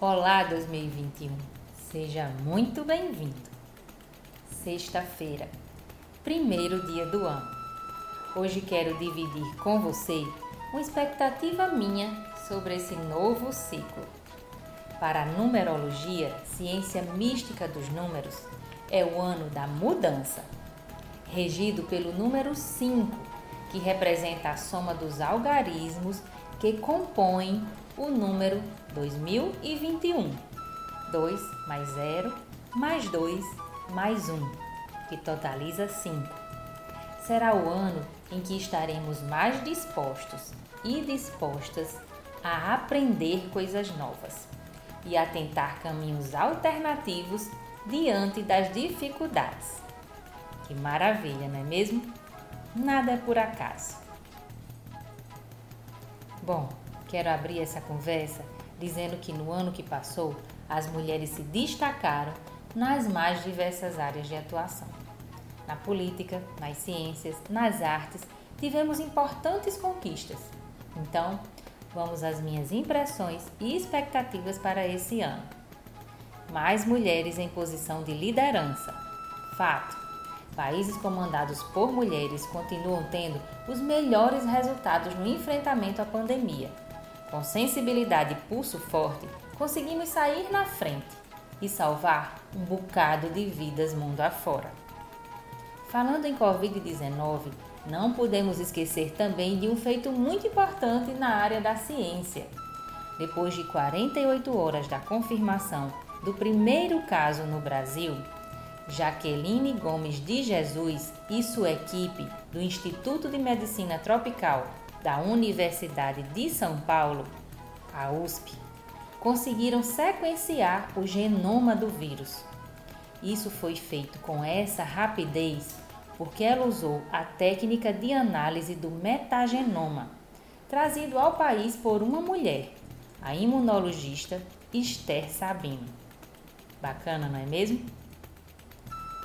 Olá 2021, seja muito bem-vindo. Sexta-feira, primeiro dia do ano. Hoje quero dividir com você uma expectativa minha sobre esse novo ciclo. Para a numerologia, ciência mística dos números, é o ano da mudança, regido pelo número 5, que representa a soma dos algarismos que compõem o número 2021. 2 mais 0 mais 2 mais 1, que totaliza 5. Será o ano em que estaremos mais dispostos e dispostas a aprender coisas novas e a tentar caminhos alternativos diante das dificuldades. Que maravilha, não é mesmo? Nada é por acaso. Bom, quero abrir essa conversa dizendo que no ano que passou, as mulheres se destacaram nas mais diversas áreas de atuação. Na política, nas ciências, nas artes, tivemos importantes conquistas. Então, vamos às minhas impressões e expectativas para esse ano. Mais mulheres em posição de liderança. Fato países comandados por mulheres continuam tendo os melhores resultados no enfrentamento à pandemia. Com sensibilidade e pulso forte, conseguimos sair na frente e salvar um bocado de vidas mundo afora. Falando em Covid-19, não podemos esquecer também de um feito muito importante na área da ciência. Depois de 48 horas da confirmação do primeiro caso no Brasil, Jaqueline Gomes de Jesus e sua equipe do Instituto de Medicina Tropical da Universidade de São Paulo, a USP, conseguiram sequenciar o genoma do vírus. Isso foi feito com essa rapidez porque ela usou a técnica de análise do metagenoma, trazido ao país por uma mulher, a imunologista Esther Sabino. Bacana, não é mesmo?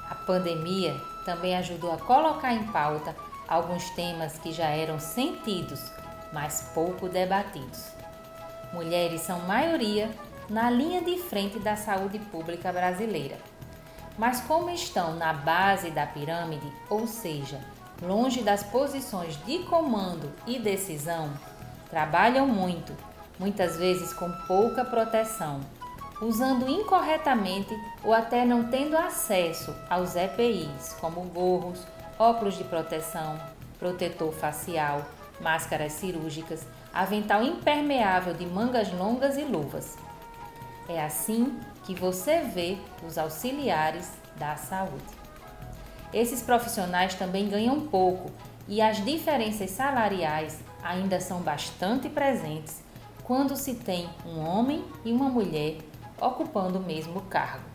A pandemia também ajudou a colocar em pauta alguns temas que já eram sentidos, mas pouco debatidos. Mulheres são maioria na linha de frente da saúde pública brasileira. Mas como estão na base da pirâmide, ou seja, longe das posições de comando e decisão, trabalham muito, muitas vezes com pouca proteção usando incorretamente ou até não tendo acesso aos EPIs, como gorros, óculos de proteção, protetor facial, máscaras cirúrgicas, avental impermeável de mangas longas e luvas. É assim que você vê os auxiliares da saúde. Esses profissionais também ganham pouco e as diferenças salariais ainda são bastante presentes quando se tem um homem e uma mulher ocupando o mesmo cargo.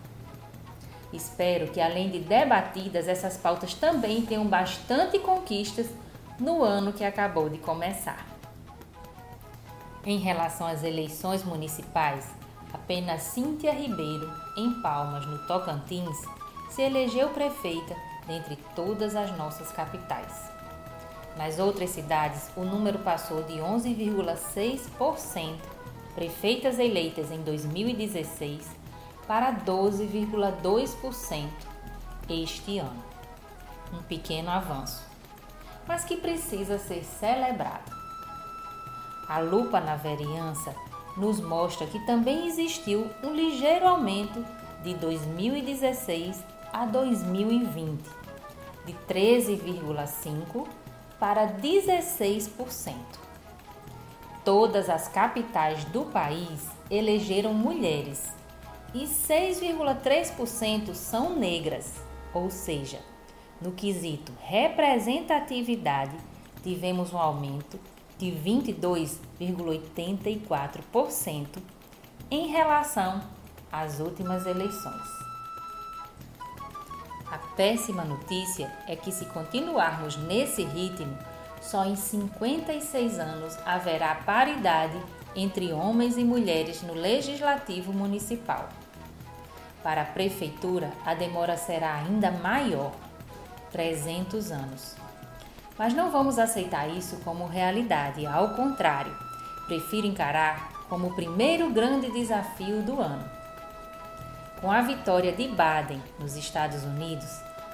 Espero que, além de debatidas, essas pautas também tenham bastante conquistas no ano que acabou de começar. Em relação às eleições municipais, apenas Cíntia Ribeiro, em Palmas, no Tocantins, se elegeu prefeita dentre todas as nossas capitais. Nas outras cidades, o número passou de 11,6% prefeitas eleitas em 2016 para 12,2% este ano. Um pequeno avanço, mas que precisa ser celebrado. A lupa na vereança nos mostra que também existiu um ligeiro aumento de 2016 a 2020, de 13,5% para 16% todas as capitais do país elegeram mulheres e 6,3% são negras, ou seja, no quesito representatividade, tivemos um aumento de 22,84% em relação às últimas eleições. A péssima notícia é que, se continuarmos nesse ritmo, só em 56 anos haverá paridade entre homens e mulheres no legislativo municipal. Para a prefeitura, a demora será ainda maior 300 anos. Mas não vamos aceitar isso como realidade, ao contrário, prefiro encarar como o primeiro grande desafio do ano. Com a vitória de Biden nos Estados Unidos,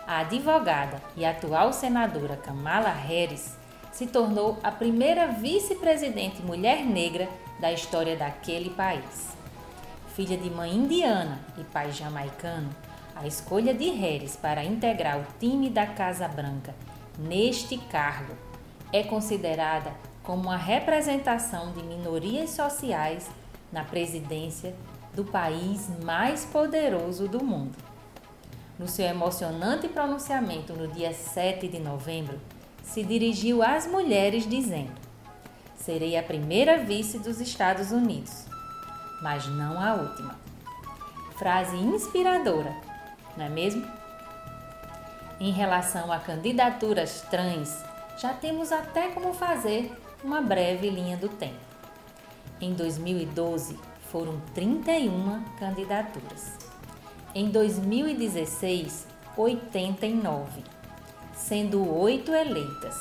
a advogada e atual senadora Kamala Harris se tornou a primeira vice-presidente mulher negra da história daquele país. Filha de mãe indiana e pai jamaicano, a escolha de Harris para integrar o time da Casa Branca neste cargo é considerada como uma representação de minorias sociais na presidência do país mais poderoso do mundo. No seu emocionante pronunciamento no dia 7 de novembro, se dirigiu às mulheres dizendo: Serei a primeira vice dos Estados Unidos, mas não a última. Frase inspiradora, não é mesmo? Em relação a candidaturas trans, já temos até como fazer uma breve linha do tempo. Em 2012, foram 31 candidaturas. Em 2016, 89, sendo 8 eleitas.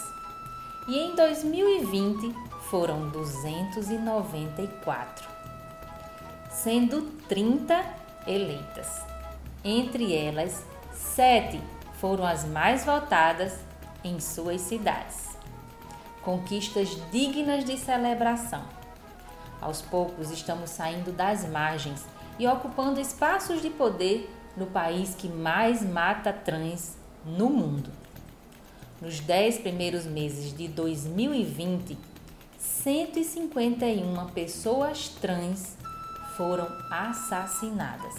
E em 2020 foram 294, sendo 30 eleitas. Entre elas, sete foram as mais votadas em suas cidades. Conquistas dignas de celebração aos poucos estamos saindo das margens e ocupando espaços de poder no país que mais mata trans no mundo. Nos dez primeiros meses de 2020, 151 pessoas trans foram assassinadas.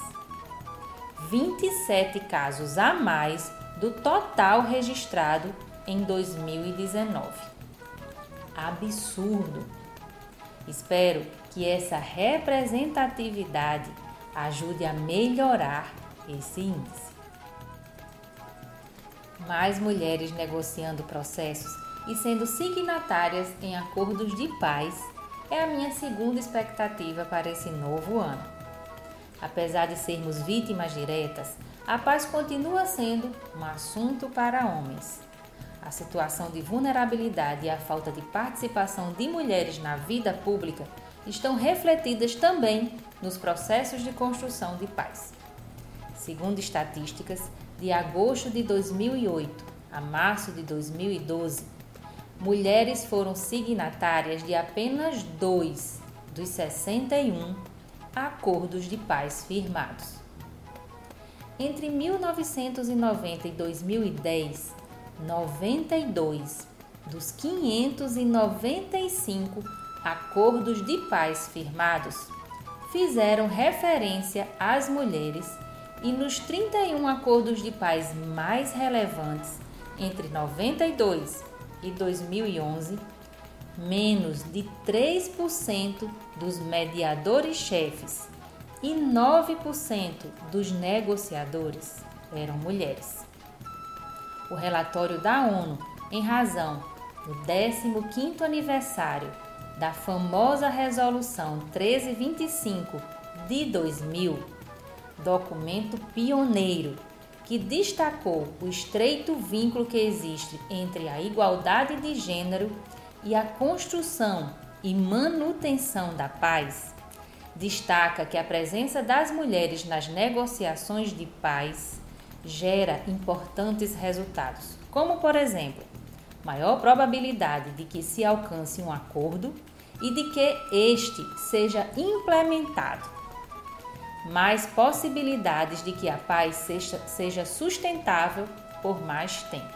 27 casos a mais do total registrado em 2019. Absurdo! Espero que essa representatividade ajude a melhorar esse índice. Mais mulheres negociando processos e sendo signatárias em acordos de paz é a minha segunda expectativa para esse novo ano. Apesar de sermos vítimas diretas, a paz continua sendo um assunto para homens. A situação de vulnerabilidade e a falta de participação de mulheres na vida pública estão refletidas também nos processos de construção de paz. Segundo estatísticas, de agosto de 2008 a março de 2012, mulheres foram signatárias de apenas dois dos 61 acordos de paz firmados. Entre 1990 e 2010, 92 dos 595 acordos de paz firmados fizeram referência às mulheres e nos 31 acordos de paz mais relevantes entre 92 e 2011, menos de 3% dos mediadores-chefes e 9% dos negociadores eram mulheres. O relatório da ONU em razão do 15º aniversário da famosa Resolução 1325 de 2000, documento pioneiro que destacou o estreito vínculo que existe entre a igualdade de gênero e a construção e manutenção da paz, destaca que a presença das mulheres nas negociações de paz gera importantes resultados, como por exemplo, maior probabilidade de que se alcance um acordo e de que este seja implementado, mais possibilidades de que a paz seja, sustentável por mais tempo.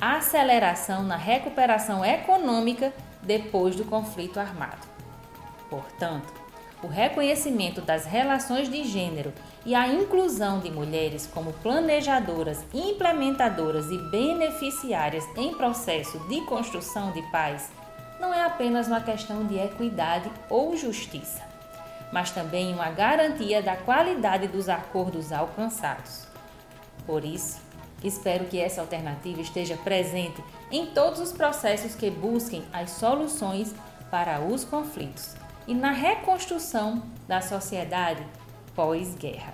Aceleração na recuperação econômica depois do conflito armado. Portanto, o reconhecimento das relações de gênero e a inclusão de mulheres como planejadoras, implementadoras e beneficiárias em processo de construção de paz não é apenas uma questão de equidade ou justiça, mas também uma garantia da qualidade dos acordos alcançados. Por isso, espero que essa alternativa esteja presente em todos os processos que busquem as soluções para os conflitos e na reconstrução da sociedade pós-guerra.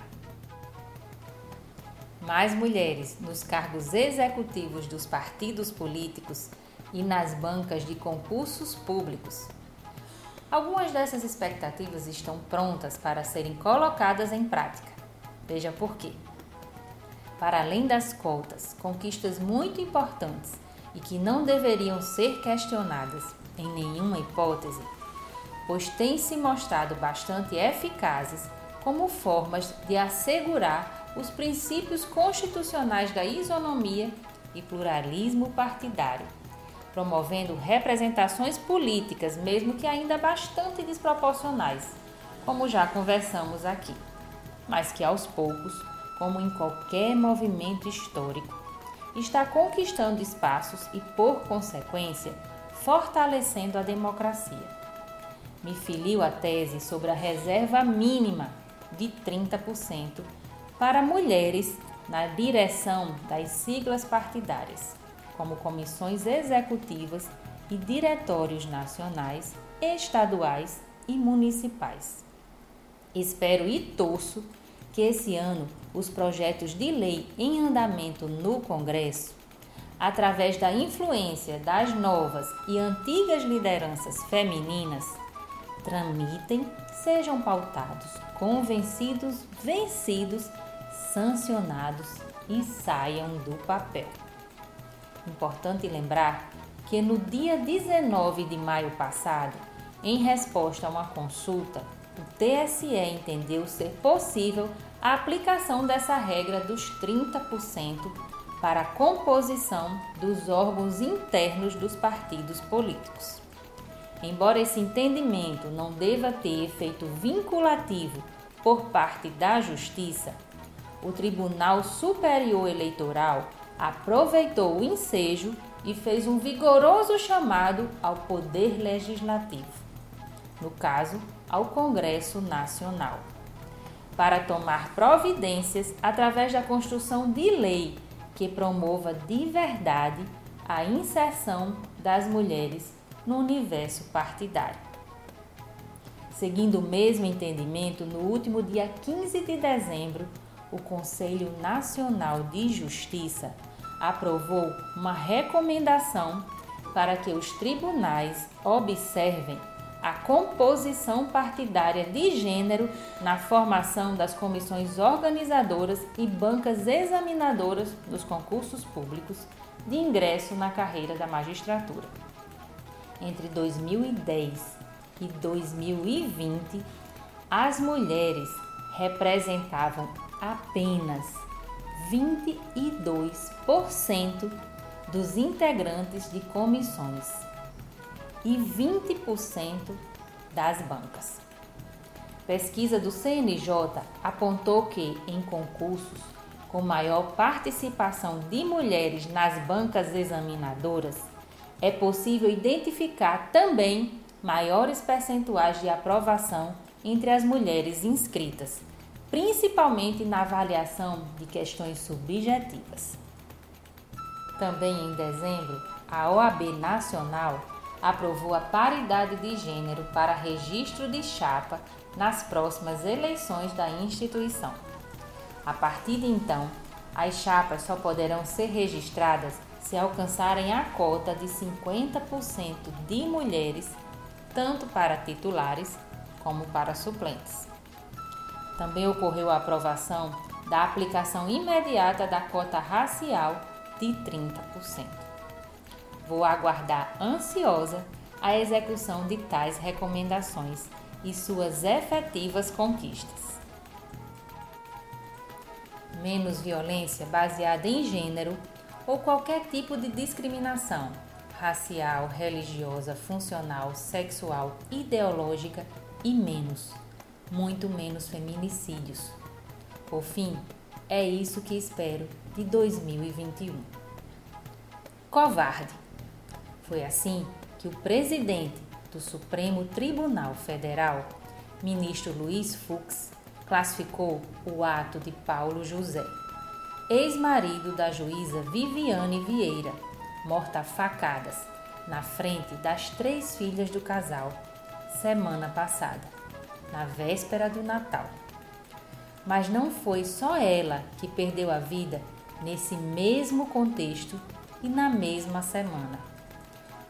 Mais mulheres nos cargos executivos dos partidos políticos e nas bancas de concursos públicos. Algumas dessas expectativas estão prontas para serem colocadas em prática. Veja por quê. Para além das cotas, conquistas muito importantes e que não deveriam ser questionadas em nenhuma hipótese, pois têm se mostrado bastante eficazes como formas de assegurar os princípios constitucionais da isonomia e pluralismo partidário, promovendo representações políticas, mesmo que ainda bastante desproporcionais, como já conversamos aqui, mas que aos poucos, como em qualquer movimento histórico, está conquistando espaços e, por consequência, fortalecendo a democracia. Me filio a tese sobre a reserva mínima de 30% para mulheres na direção das siglas partidárias, como comissões executivas e diretórios nacionais, estaduais e municipais. Espero e torço que esse ano os projetos de lei em andamento no Congresso, através da influência das novas e antigas lideranças femininas, tramitem, sejam pautados, convencidos, vencidos sancionados e saiam do papel. Importante lembrar que no dia 19 de maio passado, em resposta a uma consulta, o TSE entendeu ser possível a aplicação dessa regra dos 30% para a composição dos órgãos internos dos partidos políticos. Embora esse entendimento não deva ter efeito vinculativo por parte da Justiça, o Tribunal Superior Eleitoral aproveitou o ensejo e fez um vigoroso chamado ao Poder Legislativo, no caso, ao Congresso Nacional, para tomar providências através da construção de lei que promova de verdade a inserção das mulheres no universo partidário. Seguindo o mesmo entendimento, no último dia 15 de dezembro, o Conselho Nacional de Justiça aprovou uma recomendação para que os tribunais observem a composição partidária de gênero na formação das comissões organizadoras e bancas examinadoras dos concursos públicos de ingresso na carreira da magistratura. Entre 2010 e 2020, as mulheres representavam apenas 22% dos integrantes de comissões e 20% das bancas. Pesquisa do CNJ apontou que, em concursos com maior participação de mulheres nas bancas examinadoras, é possível identificar também maiores percentuais de aprovação entre as mulheres inscritas, principalmente na avaliação de questões subjetivas. Também em dezembro, a OAB Nacional aprovou a paridade de gênero para registro de chapa nas próximas eleições da instituição. A partir de então, as chapas só poderão ser registradas se alcançarem a cota de 50% de mulheres, tanto para titulares como para suplentes. Também ocorreu a aprovação da aplicação imediata da cota racial de 30%. Vou aguardar ansiosa a execução de tais recomendações e suas efetivas conquistas. Menos violência baseada em gênero ou qualquer tipo de discriminação racial, religiosa, funcional, sexual, ideológica e menos muito menos feminicídios. Por fim, é isso que espero de 2021. Covarde. Foi assim que o presidente do Supremo Tribunal Federal, ministro Luiz Fux, classificou o ato de Paulo José, ex-marido da juíza Viviane Vieira, morta a facadas na frente das três filhas do casal semana passada na véspera do Natal. Mas não foi só ela que perdeu a vida nesse mesmo contexto e na mesma semana.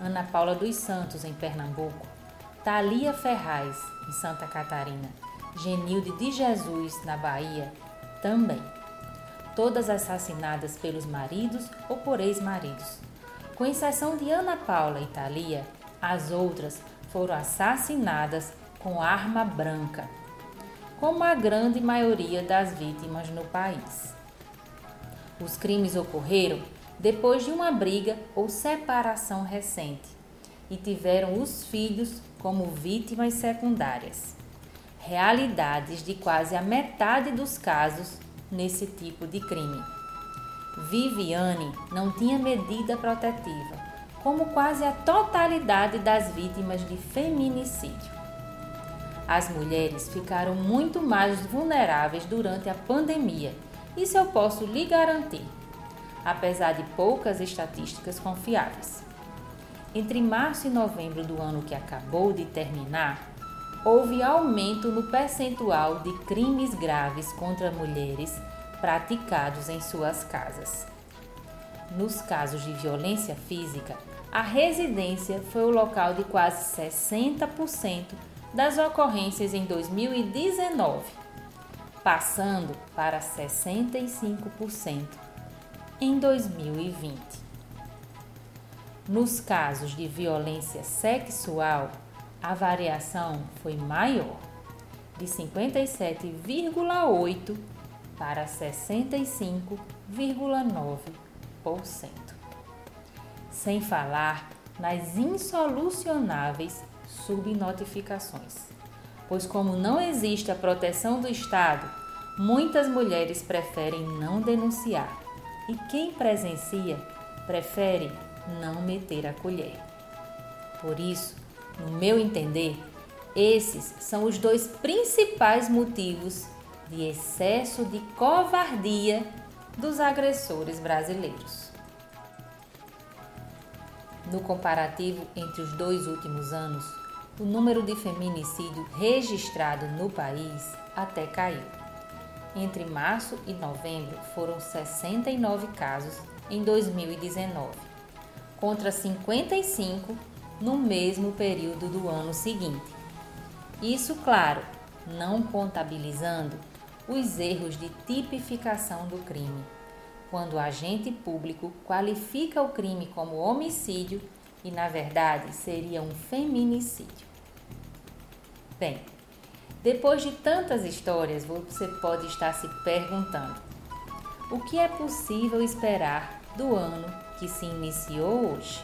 Ana Paula dos Santos, em Pernambuco, Thalia Ferraz, em Santa Catarina, Genilde de Jesus, na Bahia, também. Todas assassinadas pelos maridos ou por ex-maridos. Com exceção de Ana Paula e Thalia, as outras foram assassinadas com arma branca, como a grande maioria das vítimas no país. Os crimes ocorreram depois de uma briga ou separação recente e tiveram os filhos como vítimas secundárias. Realidades de quase a metade dos casos nesse tipo de crime. Viviane não tinha medida protetiva, como quase a totalidade das vítimas de feminicídio. As mulheres ficaram muito mais vulneráveis durante a pandemia, isso eu posso lhe garantir, apesar de poucas estatísticas confiáveis. Entre março e novembro do ano que acabou de terminar, houve aumento no percentual de crimes graves contra mulheres praticados em suas casas. Nos casos de violência física, a residência foi o local de quase 60% das ocorrências em 2019, passando para 65% em 2020. Nos casos de violência sexual, a variação foi maior, de 57,8% para 65,9%. Sem falar nas insolucionáveis subnotificações. Pois, como não existe a proteção do Estado, muitas mulheres preferem não denunciar e quem presencia prefere não meter a colher. Por isso, no meu entender, esses são os dois principais motivos de excesso de covardia dos agressores brasileiros. No comparativo entre os dois últimos anos, o número de feminicídio registrado no país até caiu. Entre março e novembro foram 69 casos em 2019, contra 55 no mesmo período do ano seguinte. Isso, claro, não contabilizando os erros de tipificação do crime, quando o agente público qualifica o crime como homicídio e, na verdade, seria um feminicídio. Bem, depois de tantas histórias, você pode estar se perguntando: o que é possível esperar do ano que se iniciou hoje?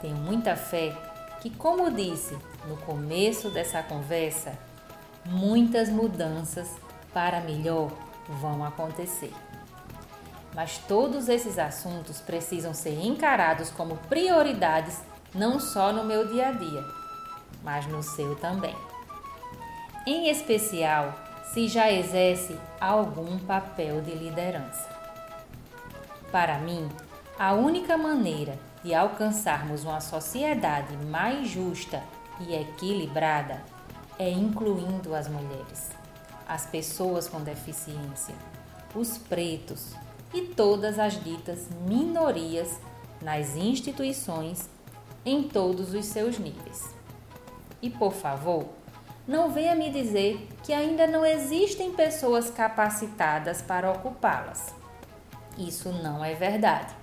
Tenho muita fé que, como disse no começo dessa conversa, muitas mudanças para melhor vão acontecer. Mas todos esses assuntos precisam ser encarados como prioridades não só no meu dia a dia, mas no seu também. Em especial, se já exerce algum papel de liderança. Para mim, a única maneira de alcançarmos uma sociedade mais justa e equilibrada é incluindo as mulheres, as pessoas com deficiência, os pretos e todas as ditas minorias nas instituições em todos os seus níveis. E por favor, não venha me dizer que ainda não existem pessoas capacitadas para ocupá-las. Isso não é verdade.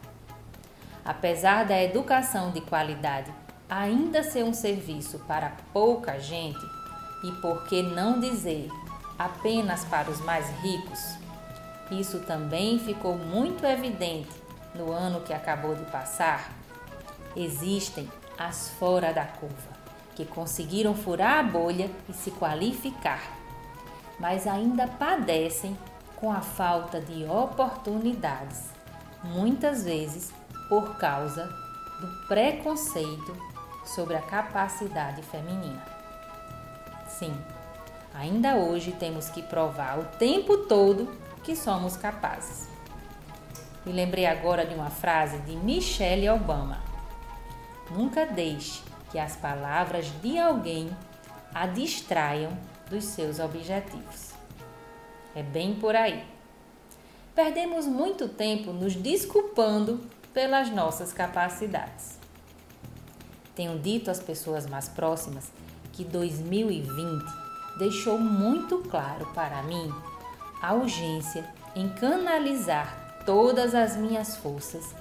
Apesar da educação de qualidade ainda ser um serviço para pouca gente, e por que não dizer apenas para os mais ricos, isso também ficou muito evidente no ano que acabou de passar. Existem as fora da curva, que conseguiram furar a bolha e se qualificar, mas ainda padecem com a falta de oportunidades, muitas vezes por causa do preconceito sobre a capacidade feminina. Sim, ainda hoje temos que provar o tempo todo que somos capazes. Me lembrei agora de uma frase de Michelle Obama. Nunca deixe que as palavras de alguém a distraiam dos seus objetivos. É bem por aí. Perdemos muito tempo nos desculpando pelas nossas capacidades. Tenho dito às pessoas mais próximas que 2020 deixou muito claro para mim a urgência em canalizar todas as minhas forças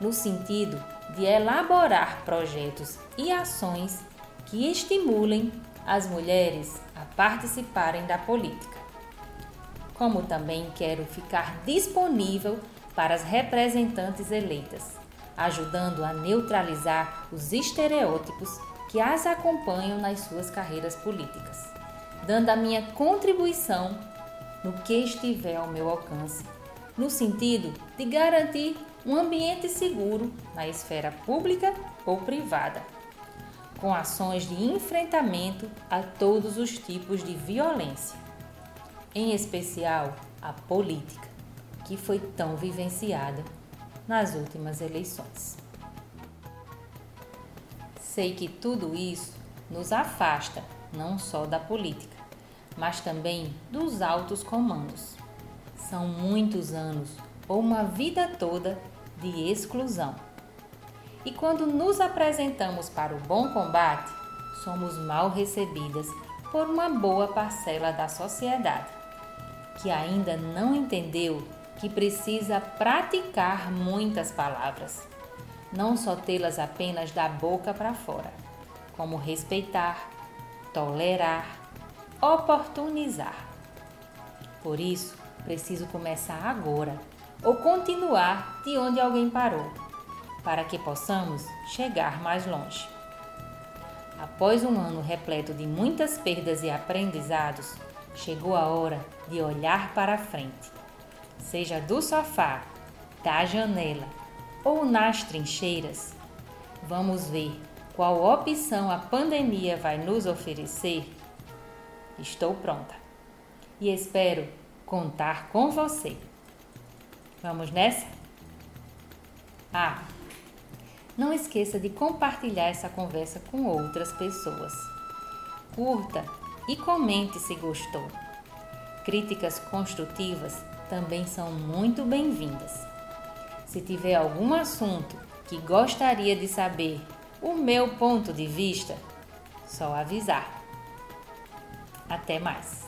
no sentido de elaborar projetos e ações que estimulem as mulheres a participarem da política. Como também quero ficar disponível para as representantes eleitas, ajudando a neutralizar os estereótipos que as acompanham nas suas carreiras políticas, dando a minha contribuição no que estiver ao meu alcance, no sentido de garantir um ambiente seguro na esfera pública ou privada, com ações de enfrentamento a todos os tipos de violência, em especial a política, que foi tão vivenciada nas últimas eleições. Sei que tudo isso nos afasta não só da política, mas também dos altos comandos. São muitos anos ou uma vida toda de exclusão. E quando nos apresentamos para o bom combate, somos mal recebidas por uma boa parcela da sociedade, que ainda não entendeu que precisa praticar muitas palavras, não só tê-las apenas da boca para fora, como respeitar, tolerar, oportunizar. Por isso, preciso começar agora ou continuar de onde alguém parou, para que possamos chegar mais longe. Após um ano repleto de muitas perdas e aprendizados, chegou a hora de olhar para frente seja do sofá, da janela ou nas trincheiras, vamos ver qual opção a pandemia vai nos oferecer? Estou pronta e espero contar com você. Vamos nessa? Ah, não esqueça de compartilhar essa conversa com outras pessoas. Curta e comente se gostou. Críticas construtivas também são muito bem-vindas. Se tiver algum assunto que gostaria de saber o meu ponto de vista, só avisar. Até mais!